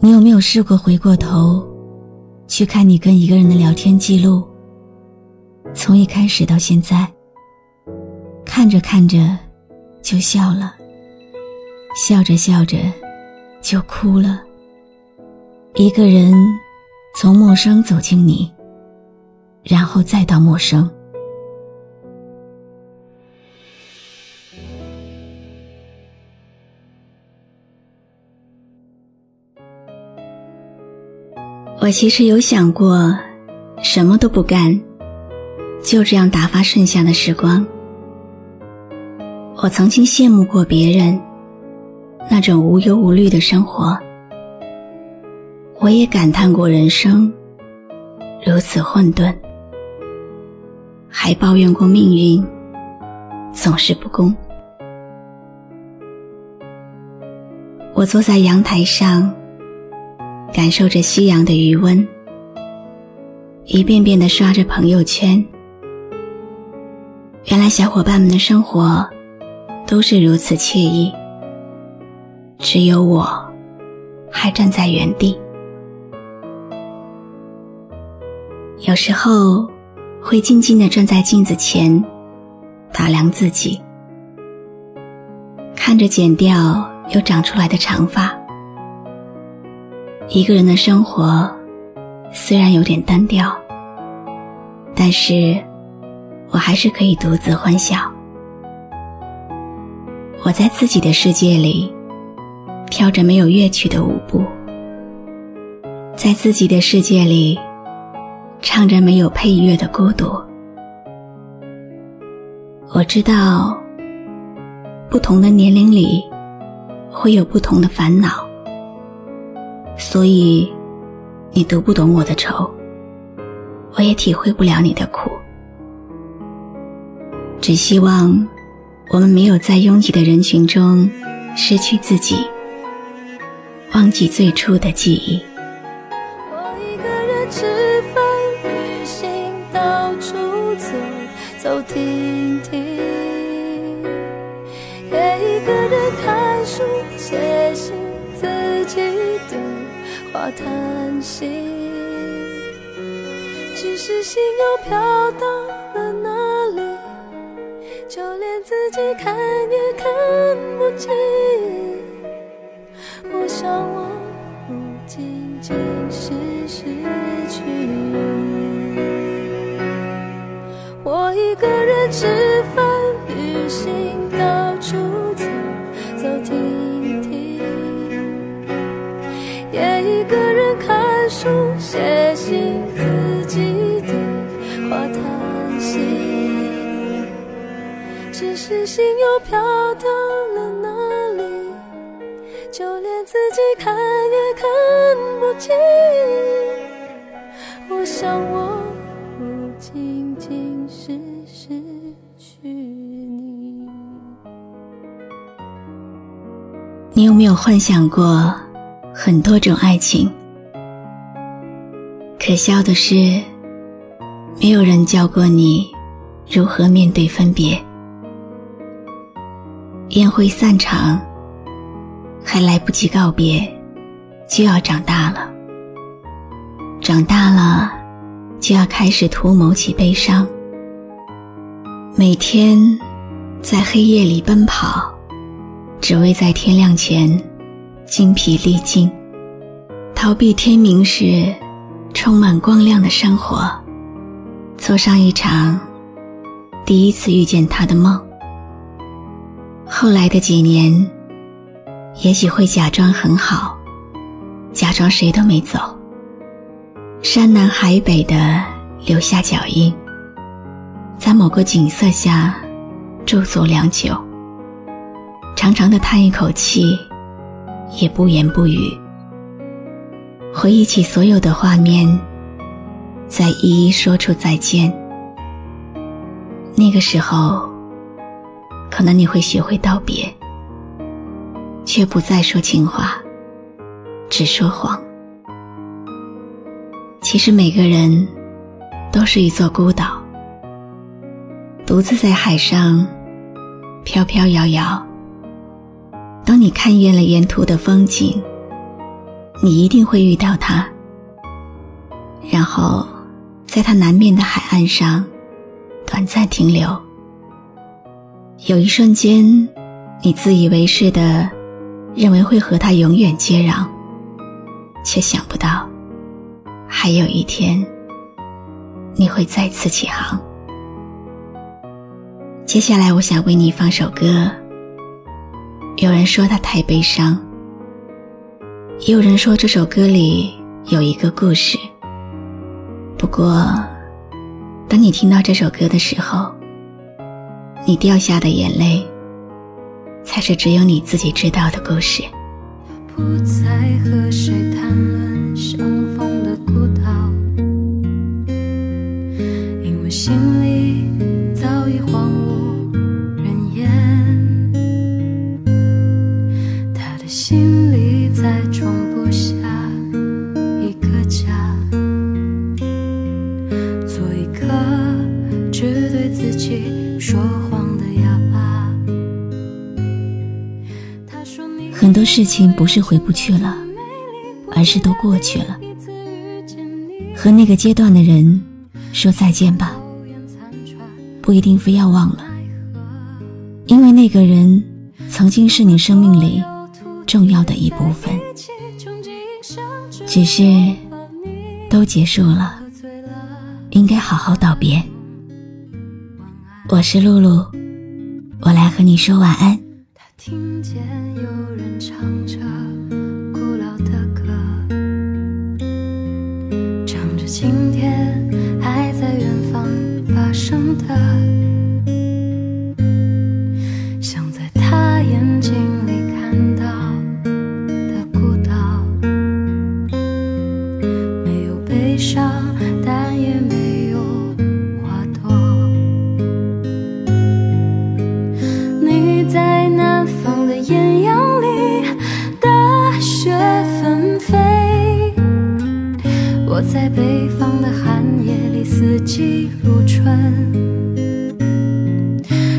你有没有试过回过头，去看你跟一个人的聊天记录？从一开始到现在，看着看着就笑了，笑着笑着就哭了。一个人从陌生走进你，然后再到陌生。我其实有想过，什么都不干，就这样打发剩下的时光。我曾经羡慕过别人那种无忧无虑的生活，我也感叹过人生如此混沌，还抱怨过命运总是不公。我坐在阳台上。感受着夕阳的余温，一遍遍的刷着朋友圈。原来小伙伴们的生活都是如此惬意，只有我还站在原地。有时候会静静的站在镜子前，打量自己，看着剪掉又长出来的长发。一个人的生活虽然有点单调，但是我还是可以独自欢笑。我在自己的世界里跳着没有乐曲的舞步，在自己的世界里唱着没有配乐的孤独。我知道，不同的年龄里会有不同的烦恼。所以，你读不懂我的愁，我也体会不了你的苦。只希望，我们没有在拥挤的人群中失去自己，忘记最初的记忆。我一个人吃饭、旅行、到处走走停话叹息，只是心又飘到了哪里？就连自己看也看不清。我想，我不仅仅是失去你。我一个人吃只是心又飘到了哪里？就连自己看也看不清。我想，我不仅仅是失去你。你有没有幻想过？很多种爱情，可笑的是，没有人教过你如何面对分别。宴会散场，还来不及告别，就要长大了。长大了，就要开始图谋起悲伤。每天在黑夜里奔跑，只为在天亮前。精疲力尽，逃避天明时充满光亮的生活，做上一场第一次遇见他的梦。后来的几年，也许会假装很好，假装谁都没走，山南海北的留下脚印，在某个景色下驻足良久，长长的叹一口气，也不言不语，回忆起所有的画面，再一一说出再见。那个时候。可能你会学会道别，却不再说情话，只说谎。其实每个人都是一座孤岛，独自在海上飘飘摇摇。当你看厌了沿途的风景，你一定会遇到他，然后在他南面的海岸上短暂停留。有一瞬间，你自以为是的认为会和他永远接壤，却想不到，还有一天你会再次起航。接下来，我想为你放首歌。有人说它太悲伤，也有人说这首歌里有一个故事。不过，当你听到这首歌的时候，你掉下的眼泪，才是只有你自己知道的故事。不再和谁谈论相逢的孤岛，因为心里早已荒芜情不是回不去了，而是都过去了。和那个阶段的人说再见吧，不一定非要忘了，因为那个人曾经是你生命里重要的一部分。只是都结束了，应该好好道别。我是露露，我来和你说晚安。听见有人唱在北方的寒夜里，四季如春。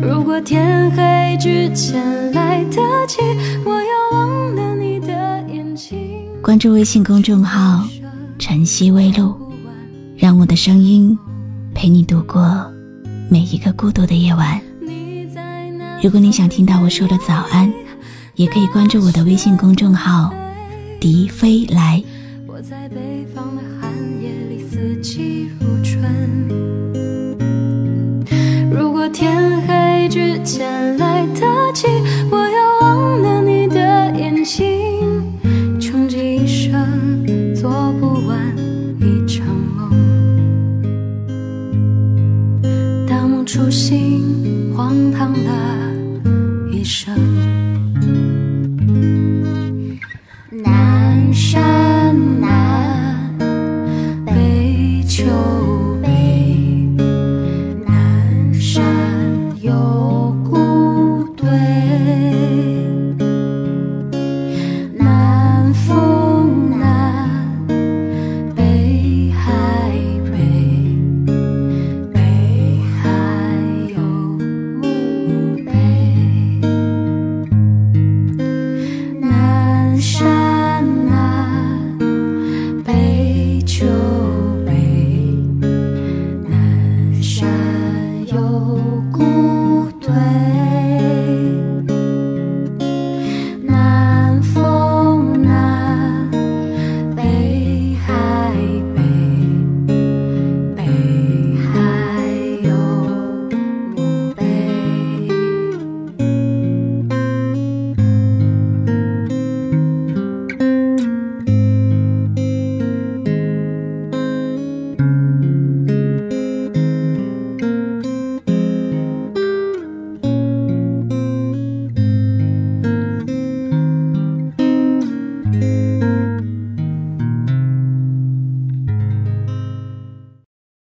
如果天黑之前来得及，我要忘了你的眼睛。关注微信公众号“晨曦微露”，让我的声音陪你度过每一个孤独的夜晚。如果你想听到我说的早安，也可以关注我的微信公众号“笛飞来”。我在北方的四季如春。如果天黑之前来得及，我